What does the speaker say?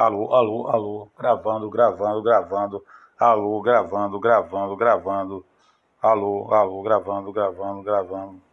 Alô, alô, alô. Gravando, gravando, gravando. Alô, gravando, gravando, gravando. Alô, alô, gravando, gravando, gravando.